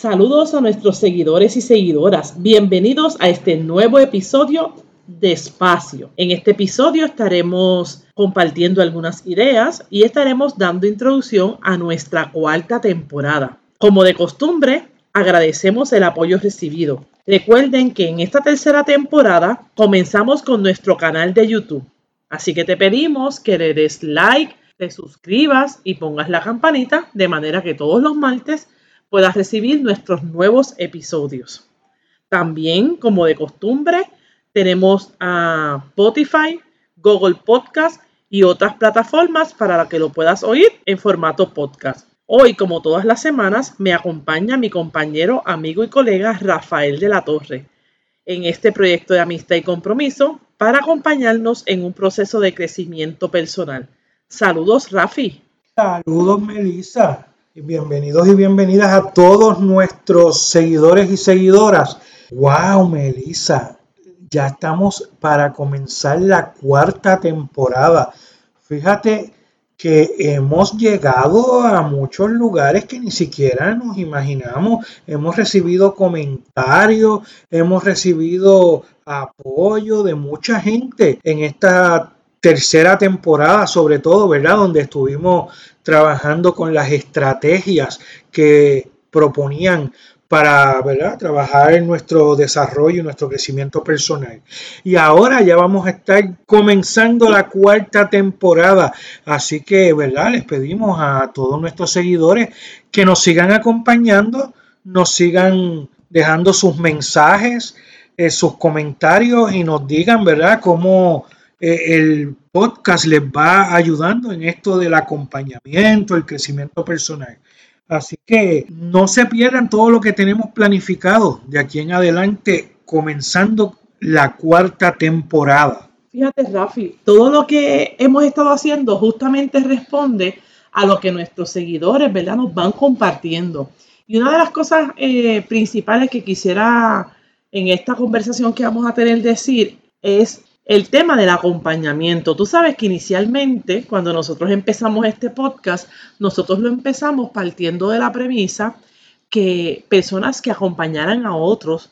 Saludos a nuestros seguidores y seguidoras. Bienvenidos a este nuevo episodio de Espacio. En este episodio estaremos compartiendo algunas ideas y estaremos dando introducción a nuestra cuarta temporada. Como de costumbre, agradecemos el apoyo recibido. Recuerden que en esta tercera temporada comenzamos con nuestro canal de YouTube. Así que te pedimos que le des like, te suscribas y pongas la campanita de manera que todos los martes puedas recibir nuestros nuevos episodios. También, como de costumbre, tenemos a Spotify, Google Podcast y otras plataformas para que lo puedas oír en formato podcast. Hoy, como todas las semanas, me acompaña mi compañero, amigo y colega Rafael de la Torre en este proyecto de amistad y compromiso para acompañarnos en un proceso de crecimiento personal. Saludos, Rafi. Saludos, Melissa bienvenidos y bienvenidas a todos nuestros seguidores y seguidoras. ¡Wow, Melissa! Ya estamos para comenzar la cuarta temporada. Fíjate que hemos llegado a muchos lugares que ni siquiera nos imaginamos. Hemos recibido comentarios, hemos recibido apoyo de mucha gente en esta tercera temporada, sobre todo, ¿verdad? Donde estuvimos trabajando con las estrategias que proponían para ¿verdad? trabajar en nuestro desarrollo y nuestro crecimiento personal. Y ahora ya vamos a estar comenzando la cuarta temporada. Así que ¿verdad? les pedimos a todos nuestros seguidores que nos sigan acompañando, nos sigan dejando sus mensajes, eh, sus comentarios y nos digan ¿verdad? cómo eh, el podcast les va ayudando en esto del acompañamiento, el crecimiento personal. Así que no se pierdan todo lo que tenemos planificado de aquí en adelante, comenzando la cuarta temporada. Fíjate, Rafi, todo lo que hemos estado haciendo justamente responde a lo que nuestros seguidores, ¿verdad?, nos van compartiendo. Y una de las cosas eh, principales que quisiera en esta conversación que vamos a tener decir es el tema del acompañamiento. Tú sabes que inicialmente, cuando nosotros empezamos este podcast, nosotros lo empezamos partiendo de la premisa que personas que acompañaran a otros,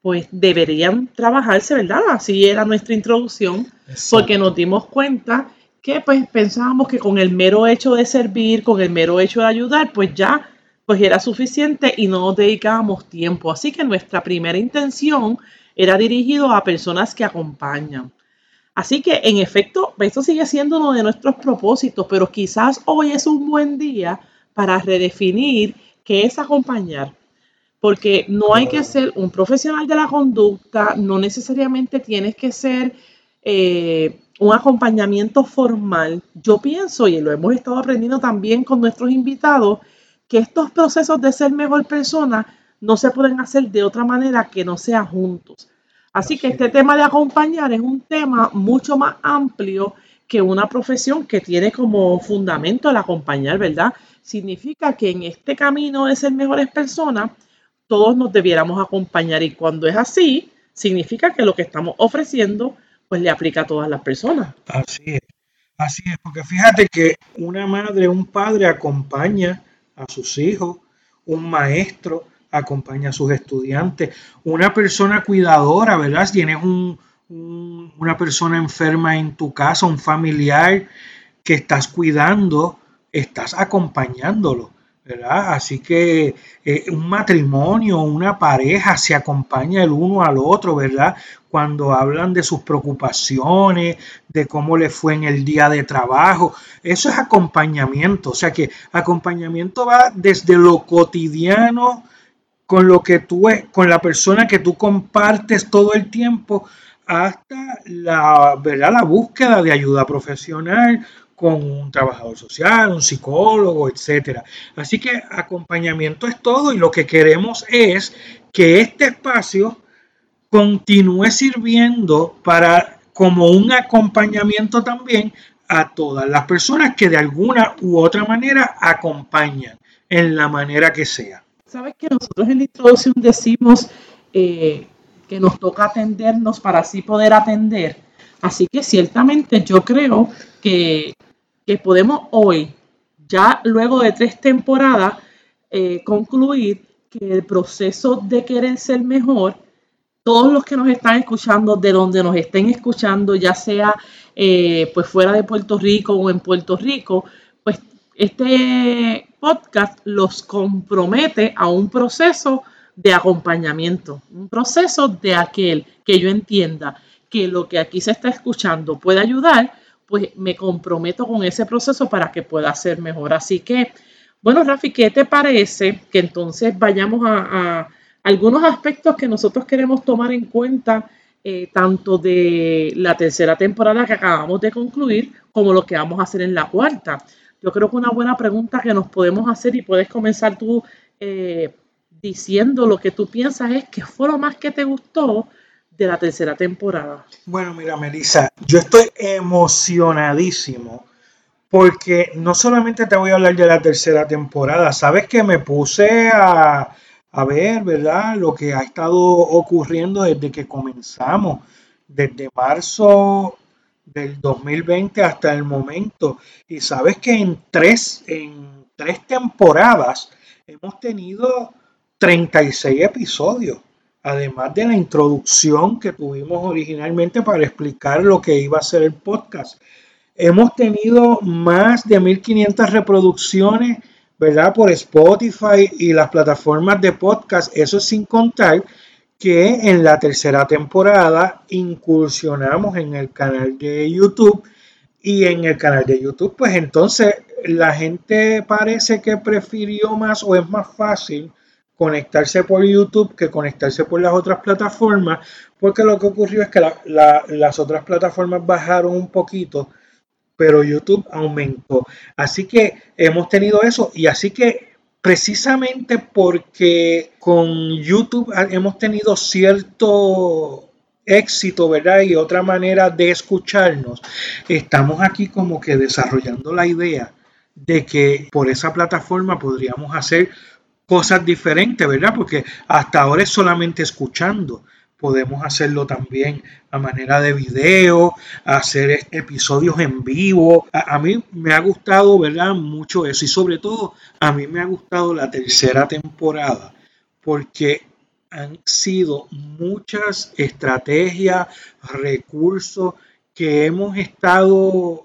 pues deberían trabajarse, ¿verdad? Así era nuestra introducción, porque nos dimos cuenta que pues pensábamos que con el mero hecho de servir, con el mero hecho de ayudar, pues ya pues era suficiente y no nos dedicábamos tiempo. Así que nuestra primera intención era dirigido a personas que acompañan. Así que, en efecto, esto sigue siendo uno de nuestros propósitos, pero quizás hoy es un buen día para redefinir qué es acompañar. Porque no hay que ser un profesional de la conducta, no necesariamente tienes que ser eh, un acompañamiento formal. Yo pienso, y lo hemos estado aprendiendo también con nuestros invitados, que estos procesos de ser mejor persona no se pueden hacer de otra manera que no sea juntos. Así que este tema de acompañar es un tema mucho más amplio que una profesión que tiene como fundamento el acompañar, ¿verdad? Significa que en este camino de ser mejores personas, todos nos debiéramos acompañar y cuando es así, significa que lo que estamos ofreciendo, pues le aplica a todas las personas. Así es, así es, porque fíjate que una madre, un padre acompaña a sus hijos, un maestro acompaña a sus estudiantes, una persona cuidadora, ¿verdad? Si tienes una persona enferma en tu casa, un familiar que estás cuidando, estás acompañándolo. ¿verdad? Así que eh, un matrimonio, una pareja se acompaña el uno al otro, ¿verdad? Cuando hablan de sus preocupaciones, de cómo le fue en el día de trabajo, eso es acompañamiento, o sea que acompañamiento va desde lo cotidiano con lo que tú con la persona que tú compartes todo el tiempo hasta la, ¿verdad? la búsqueda de ayuda profesional con un trabajador social, un psicólogo, etcétera. Así que acompañamiento es todo y lo que queremos es que este espacio continúe sirviendo para como un acompañamiento también a todas las personas que de alguna u otra manera acompañan en la manera que sea. Sabes que nosotros en la introducción decimos eh, que nos toca atendernos para así poder atender. Así que ciertamente yo creo que, podemos hoy, ya luego de tres temporadas, eh, concluir que el proceso de querer ser mejor, todos los que nos están escuchando, de donde nos estén escuchando, ya sea eh, pues fuera de Puerto Rico o en Puerto Rico, pues este podcast los compromete a un proceso de acompañamiento, un proceso de aquel que yo entienda que lo que aquí se está escuchando puede ayudar, pues me comprometo con ese proceso para que pueda ser mejor. Así que, bueno, Rafi, ¿qué te parece que entonces vayamos a, algunos aspectos que nosotros queremos tomar en cuenta, eh, tanto de la tercera temporada que acabamos de concluir, como lo que vamos a hacer en la cuarta? Yo creo que una buena pregunta que nos podemos hacer y puedes comenzar tú eh, diciendo lo que tú piensas es qué fue lo más que te gustó de la tercera temporada. Bueno, mira, Melissa, yo estoy emocionadísimo porque no solamente te voy a hablar de la tercera temporada, sabes que me puse a, a ver, ¿verdad? Lo que ha estado ocurriendo desde que comenzamos, desde marzo del 2020 hasta el momento. Y sabes que en tres, en tres temporadas hemos tenido 36 episodios, además de la introducción que tuvimos originalmente para explicar lo que iba a ser el podcast. Hemos tenido más de 1500 reproducciones, ¿verdad? Por Spotify y las plataformas de podcast, eso sin contar que en la tercera temporada incursionamos en el canal de YouTube y en el canal de YouTube pues entonces la gente parece que prefirió más o es más fácil conectarse por YouTube que conectarse por las otras plataformas, porque lo que ocurrió es que las otras plataformas bajaron un poquito, pero YouTube aumentó. Así que hemos tenido eso y así que precisamente porque con YouTube hemos tenido cierto éxito, ¿verdad? Y otra manera de escucharnos, estamos aquí como que desarrollando la idea de que por esa plataforma podríamos hacer cosas diferentes, ¿verdad? Porque hasta ahora es solamente escuchando. Podemos hacerlo también a manera de video, hacer episodios en vivo. A, mí me ha gustado, ¿verdad? Mucho eso. Y sobre todo, a mí me ha gustado la tercera temporada porque han sido muchas estrategias, recursos que hemos estado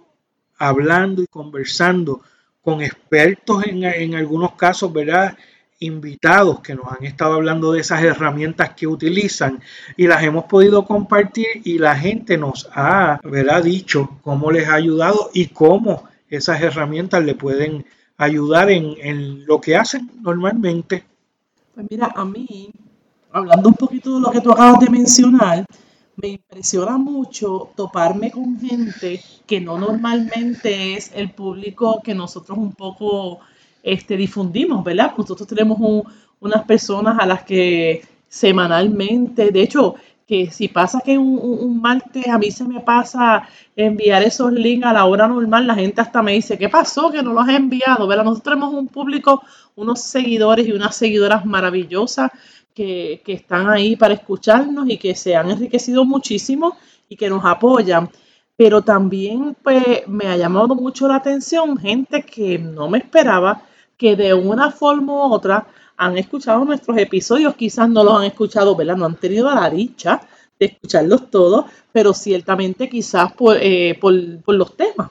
hablando y conversando con expertos en, en algunos casos, ¿verdad? Invitados que nos han estado hablando de esas herramientas que utilizan y las hemos podido compartir y la gente nos ha ¿verdad? dicho cómo les ha ayudado y cómo esas herramientas le pueden ayudar en, en lo que hacen normalmente. Pues mira, a mí, hablando un poquito de lo que tú acabas de mencionar, me impresiona mucho toparme con gente que no normalmente es el público que nosotros un poco este, difundimos, ¿verdad? Nosotros tenemos unas personas a las que semanalmente, de hecho, que si pasa que un, martes a mí se me pasa enviar esos links a la hora normal, la gente hasta me dice, ¿qué pasó que no los he enviado? ¿verdad? Nosotros tenemos un público, unos seguidores y unas seguidoras maravillosas que, que están ahí para escucharnos y que se han enriquecido muchísimo y que nos apoyan pero también pues me ha llamado mucho la atención gente que no me esperaba que de una forma u otra han escuchado nuestros episodios, quizás no los han escuchado, ¿verdad? No han tenido la dicha de escucharlos todos, pero ciertamente quizás por, eh, los temas.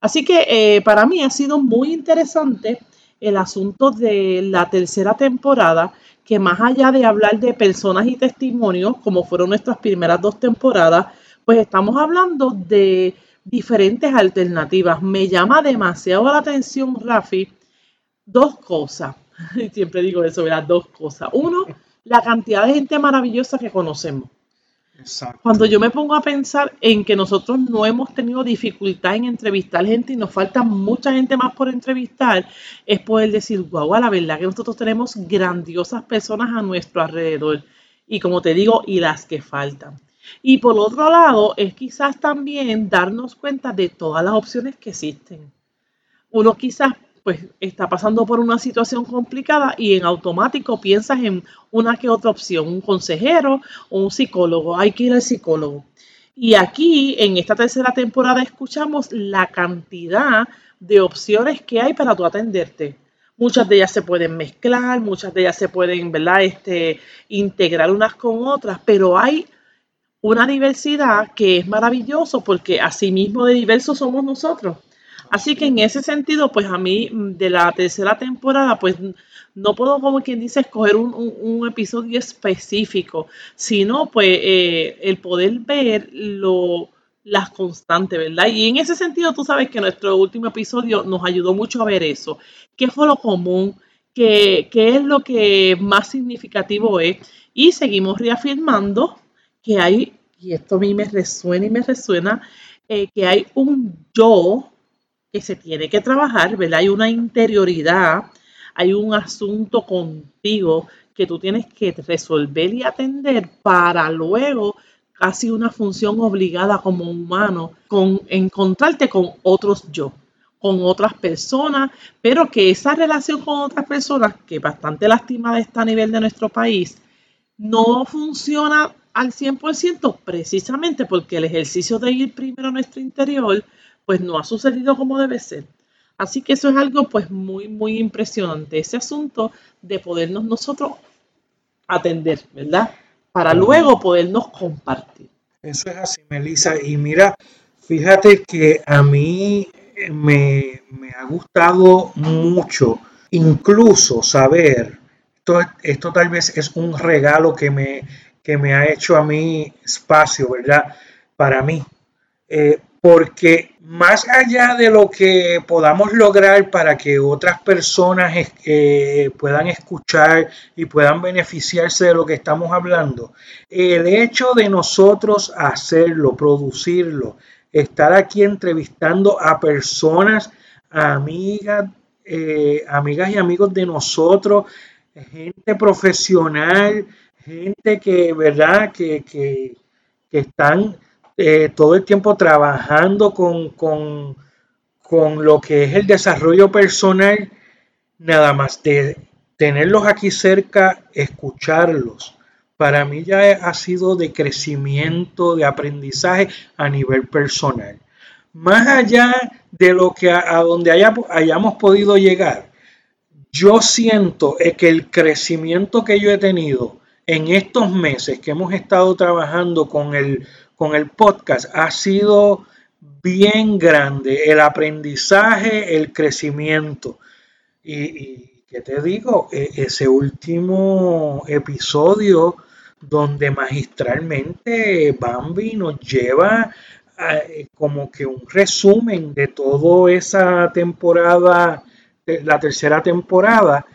Así que eh, para mí ha sido muy interesante el asunto de la tercera temporada, que más allá de hablar de personas y testimonios, como fueron nuestras primeras dos temporadas, pues estamos hablando de diferentes alternativas. Me llama demasiado la atención, Rafi, dos cosas. Siempre digo eso, ¿verdad? Dos cosas. Uno, la cantidad de gente maravillosa que conocemos. Cuando yo me pongo a pensar en que nosotros no hemos tenido dificultad en entrevistar gente y nos falta mucha gente más por entrevistar, es poder decir, guau, la verdad que nosotros tenemos grandiosas personas a nuestro alrededor. Y como te digo, y las que faltan. Y por otro lado, es quizás también darnos cuenta de todas las opciones que existen. Uno quizás pues está pasando por una situación complicada y en automático piensas en una que otra opción, un consejero o un psicólogo, hay que ir al psicólogo. Y aquí en esta tercera temporada escuchamos la cantidad de opciones que hay para tu atenderte. Muchas de ellas se pueden mezclar, muchas de ellas se pueden, ¿verdad? Este, integrar unas con otras, pero hay una diversidad que es maravilloso porque así mismo de diversos somos nosotros. Así que en ese sentido, pues a mí mm, de la tercera temporada, pues no puedo, como quien dice, escoger un, episodio específico, sino pues eh, el poder ver lo, las constantes, ¿verdad? Y en ese sentido, tú sabes que nuestro último episodio nos ayudó mucho a ver eso. ¿Qué fue lo común? ¿Qué, qué es lo que más significativo es? Y seguimos reafirmando que hay, y esto a mí me resuena y me resuena, eh, que hay un yo que se tiene que trabajar, ¿verdad? Hay una interioridad, hay un asunto contigo que tú tienes que resolver y atender para luego casi una función obligada como humano con encontrarte con otros yo, con otras personas, pero que esa relación con otras personas, que bastante lastimada está a nivel de nuestro país, no funciona al 100% precisamente porque el ejercicio de ir primero a nuestro interior pues no ha sucedido como debe ser. Así que eso es algo pues muy, muy impresionante, ese asunto de podernos nosotros atender, ¿verdad? Para luego podernos compartir. Eso es así, Melissa. Y mira, fíjate que a mí me, ha gustado mucho, incluso saber, esto, esto, tal vez es un regalo que me, que me ha hecho a mí espacio, ¿verdad? Para mí. Eh, porque más allá de lo que podamos lograr para que otras personas eh, puedan escuchar y puedan beneficiarse de lo que estamos hablando, el hecho de nosotros hacerlo, producirlo, estar aquí entrevistando a personas, amigas, eh, amigas y amigos de nosotros, gente profesional, gente que, ¿verdad? Que, que, que están eh, todo el tiempo trabajando con, con, con lo que es el desarrollo personal, nada más de tenerlos aquí cerca, escucharlos. Para mí ya ha sido de crecimiento, de aprendizaje a nivel personal. Más allá de lo que a, donde hayamos podido llegar, yo siento que el crecimiento que yo he tenido en estos meses que hemos estado trabajando con el con el podcast ha sido bien grande, el aprendizaje, el crecimiento. Y, ¿qué te digo? E, ese último episodio donde magistralmente Bambi nos lleva como que un resumen de toda esa temporada, la tercera temporada,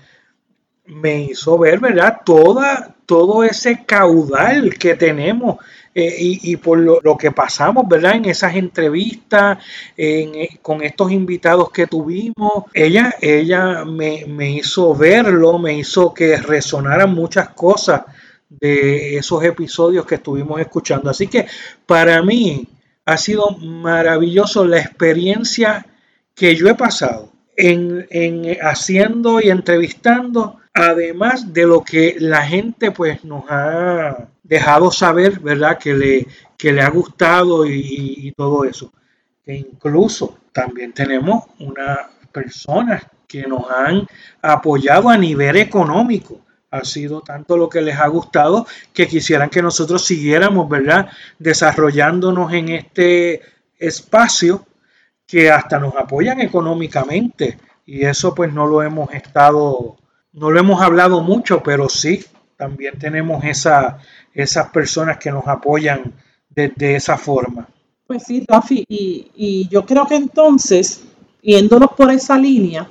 me hizo ver, ¿verdad? Toda, todo ese caudal que tenemos eh, y, por lo, que pasamos, ¿verdad? En esas entrevistas, eh, con estos invitados que tuvimos, ella, ella me, me hizo verlo, me hizo que resonaran muchas cosas de esos episodios que estuvimos escuchando. Así que para mí ha sido maravilloso la experiencia que yo he pasado en, en, haciendo y entrevistando, además de lo que la gente pues nos ha dejado saber, ¿verdad? Que le, que le ha gustado y, todo eso. Que incluso también tenemos unas personas que nos han apoyado a nivel económico. Ha sido tanto lo que les ha gustado que quisieran que nosotros siguiéramos, ¿verdad? Desarrollándonos en este espacio que hasta nos apoyan económicamente. Y eso pues no lo hemos estado, no lo hemos hablado mucho, pero sí, también tenemos esa, esas personas que nos apoyan de, esa forma. Pues sí, Rafi, y, yo creo que entonces, yéndonos por esa línea,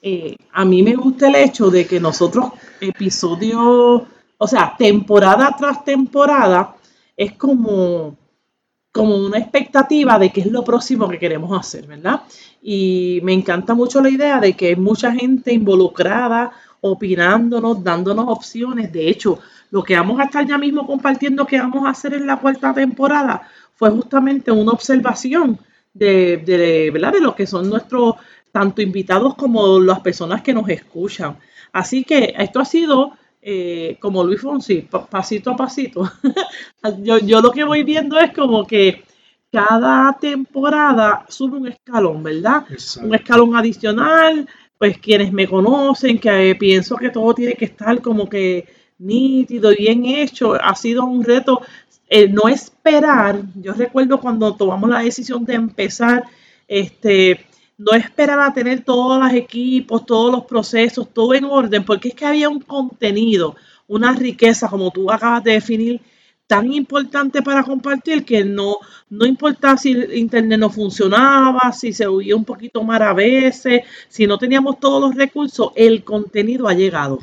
eh, a mí me gusta el hecho de que nosotros, episodio, o sea, temporada tras temporada, es como, como una expectativa de qué es lo próximo que queremos hacer, ¿verdad? Y me encanta mucho la idea de que hay mucha gente involucrada, opinándonos, dándonos opciones. De hecho, lo que vamos a estar ya mismo compartiendo que vamos a hacer en la cuarta temporada fue justamente una observación de, de, ¿verdad? de lo que son nuestros tanto invitados como las personas que nos escuchan. Así que esto ha sido, eh, como Luis Fonsi, pasito a pasito. yo, yo lo que voy viendo es como que cada temporada sube un escalón, ¿verdad? Un escalón adicional, pues quienes me conocen, que pienso que todo tiene que estar como que nítido, y bien hecho, ha sido un reto el no esperar. Yo recuerdo cuando tomamos la decisión de empezar, este, no esperar a tener todos los equipos, todos los procesos, todo en orden, porque es que había un contenido, una riqueza, como tú acabas de definir, tan importante para compartir que no, no importa si el internet no funcionaba, si se oía un poquito más a veces, si no teníamos todos los recursos, el contenido ha llegado.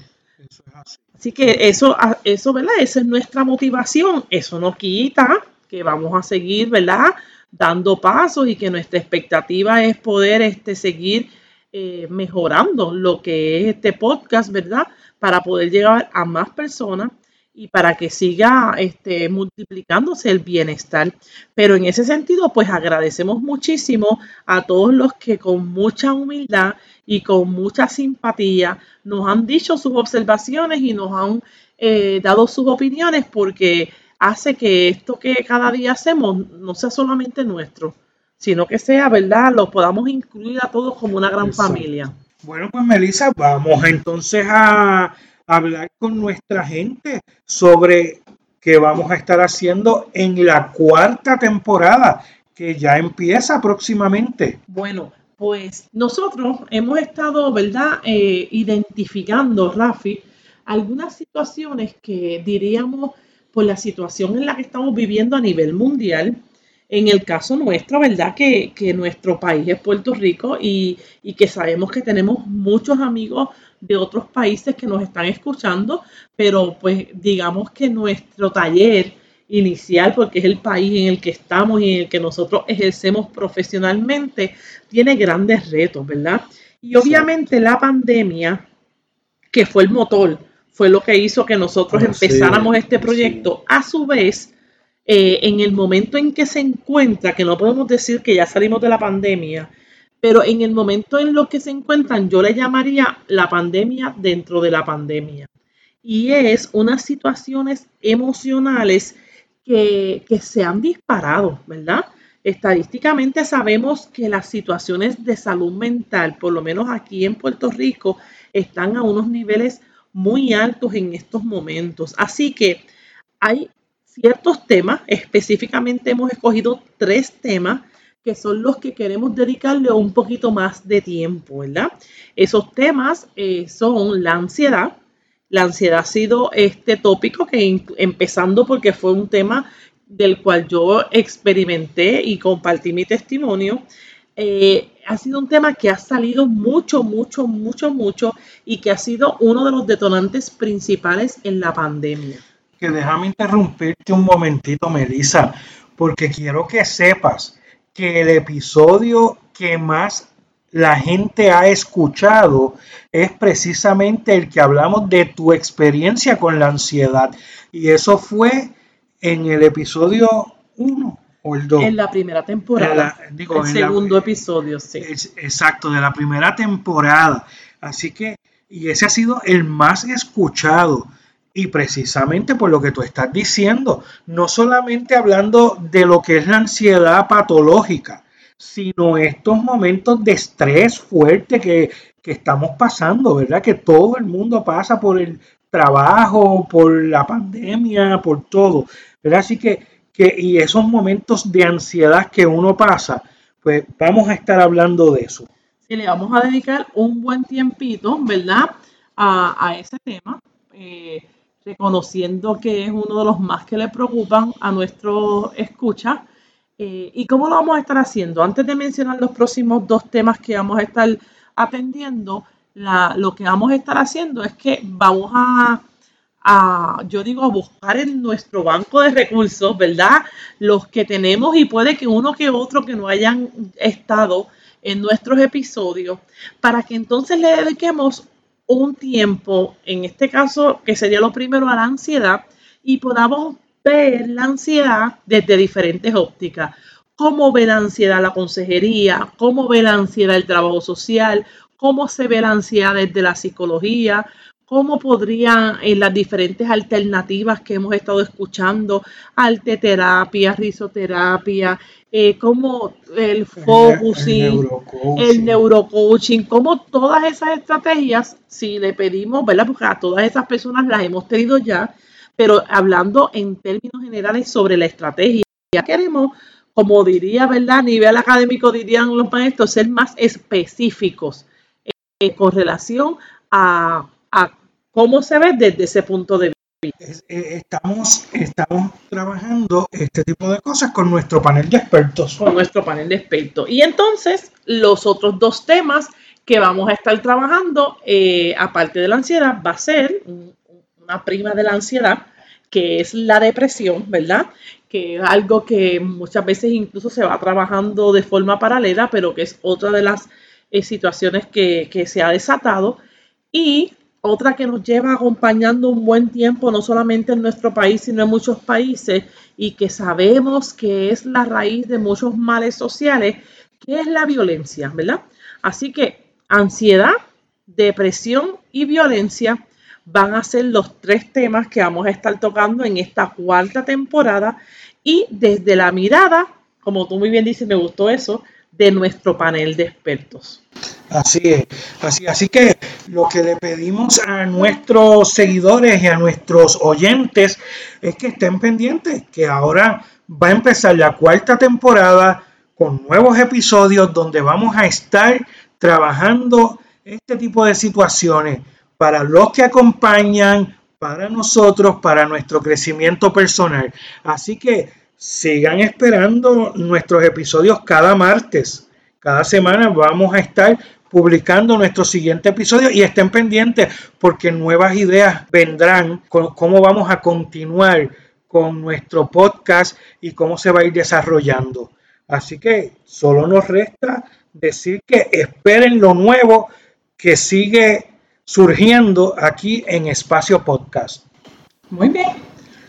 así. que eso, eso, ¿verdad? Esa es nuestra motivación. Eso no quita que vamos a seguir, ¿verdad? Dando pasos y que nuestra expectativa es poder este, seguir eh, mejorando lo que es este podcast, ¿verdad? Para poder llegar a más personas y para que siga este, multiplicándose el bienestar. Pero en ese sentido, pues agradecemos muchísimo a todos los que con mucha humildad y con mucha simpatía nos han dicho sus observaciones y nos han eh, dado sus opiniones porque hace que esto que cada día hacemos no sea solamente nuestro, sino que sea, ¿verdad? Lo podamos incluir a todos como una gran familia. Bueno, pues Melissa, vamos entonces a hablar con nuestra gente sobre qué vamos a estar haciendo en la cuarta temporada, que ya empieza próximamente. Bueno, pues nosotros hemos estado, ¿verdad?, eh, identificando, Rafi, algunas situaciones que diríamos por la situación en la que estamos viviendo a nivel mundial. En el caso nuestro, ¿verdad? Que, nuestro país es Puerto Rico y, que sabemos que tenemos muchos amigos de otros países que nos están escuchando, pero pues digamos que nuestro taller inicial, porque es el país en el que estamos y en el que nosotros ejercemos profesionalmente, tiene grandes retos, ¿verdad? Y obviamente la pandemia, que fue el motor fue lo que hizo que nosotros empezáramos este proyecto. A su vez, eh, en el momento en que se encuentra, que no podemos decir que ya salimos de la pandemia, pero en el momento en lo que se encuentran, yo le llamaría la pandemia dentro de la pandemia. Y es unas situaciones emocionales que, que se han disparado, ¿verdad? Estadísticamente sabemos que las situaciones de salud mental, por lo menos aquí en Puerto Rico, están a unos niveles muy altos en estos momentos. Así que hay ciertos temas, específicamente hemos escogido tres temas que son los que queremos dedicarle un poquito más de tiempo, ¿verdad? Esos temas eh, son la ansiedad. La ansiedad ha sido este tópico que empezando porque fue un tema del cual yo experimenté y compartí mi testimonio. Eh, ha sido un tema que ha salido mucho, mucho, mucho, mucho y que ha sido uno de los detonantes principales en la pandemia. Que déjame interrumpirte un momentito, Melissa, porque quiero que sepas que el episodio que más la gente ha escuchado es precisamente el que hablamos de tu experiencia con la ansiedad. Y eso fue en el episodio 1 en la primera temporada. el segundo episodio, sí. exacto, de la primera temporada. Así que, y ese ha sido el más escuchado. Y precisamente por lo que tú estás diciendo, no solamente hablando de lo que es la ansiedad patológica, sino estos momentos de estrés fuerte que, que estamos pasando, ¿verdad? Que todo el mundo pasa por el trabajo, por la pandemia, por todo, ¿verdad? Así que y esos momentos de ansiedad que uno pasa, pues vamos a estar hablando de eso. Sí, le vamos a dedicar un buen tiempito, ¿verdad? A, ese tema, eh, reconociendo que es uno de los más que le preocupan a nuestro escucha. Eh, ¿Y cómo lo vamos a estar haciendo? Antes de mencionar los próximos dos temas que vamos a estar atendiendo, lo que vamos a estar haciendo es que vamos a a, yo digo, a buscar en nuestro banco de recursos, ¿verdad? Los que tenemos y puede que uno que otro que no hayan estado en nuestros episodios, para que entonces le dediquemos un tiempo, en este caso, que sería lo primero a la ansiedad, y podamos ver la ansiedad desde diferentes ópticas. ¿Cómo ve la ansiedad la consejería? ¿Cómo ve la ansiedad el trabajo social? ¿Cómo se ve la ansiedad desde la psicología? Cómo podrían en las diferentes alternativas que hemos estado escuchando, arteterapia, risoterapia, eh, como el focusing, el, neurocoaching, como todas esas estrategias, si le pedimos, ¿verdad? Porque a todas esas personas las hemos tenido ya, pero hablando en términos generales sobre la estrategia, queremos, como diría, ¿verdad? A nivel académico dirían los maestros, ser más específicos eh, con relación a a cómo se ve desde ese punto de vista. Eh, estamos, estamos trabajando este tipo de cosas con nuestro panel de expertos. Con nuestro panel de expertos. Y entonces, los otros dos temas que vamos a estar trabajando, eh, aparte de la ansiedad, va a ser una prima de la ansiedad, que es la depresión, ¿verdad? Que es algo que muchas veces incluso se va trabajando de forma paralela, pero que es otra de las eh, situaciones que, que se ha desatado. Y otra que nos lleva acompañando un buen tiempo, no solamente en nuestro país, sino en muchos países, y que sabemos que es la raíz de muchos males sociales, que es la violencia, ¿verdad? Así que ansiedad, depresión y violencia van a ser los tres temas que vamos a estar tocando en esta cuarta temporada y desde la mirada, como tú muy bien dices, me gustó eso, de nuestro panel de expertos. Así es, así, así que lo que le pedimos a nuestros seguidores y a nuestros oyentes es que estén pendientes, que ahora va a empezar la cuarta temporada con nuevos episodios donde vamos a estar trabajando este tipo de situaciones para los que acompañan, para nosotros, para nuestro crecimiento personal. Así que sigan esperando nuestros episodios cada martes. Cada semana vamos a estar publicando nuestro siguiente episodio y estén pendientes porque nuevas ideas vendrán con cómo vamos a continuar con nuestro podcast y cómo se va a ir desarrollando. Así que solo nos resta decir que esperen lo nuevo que sigue surgiendo aquí en Espacio Podcast. Muy bien.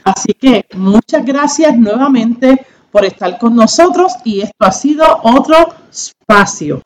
Así que muchas gracias nuevamente por estar con nosotros y esto ha sido otro espacio.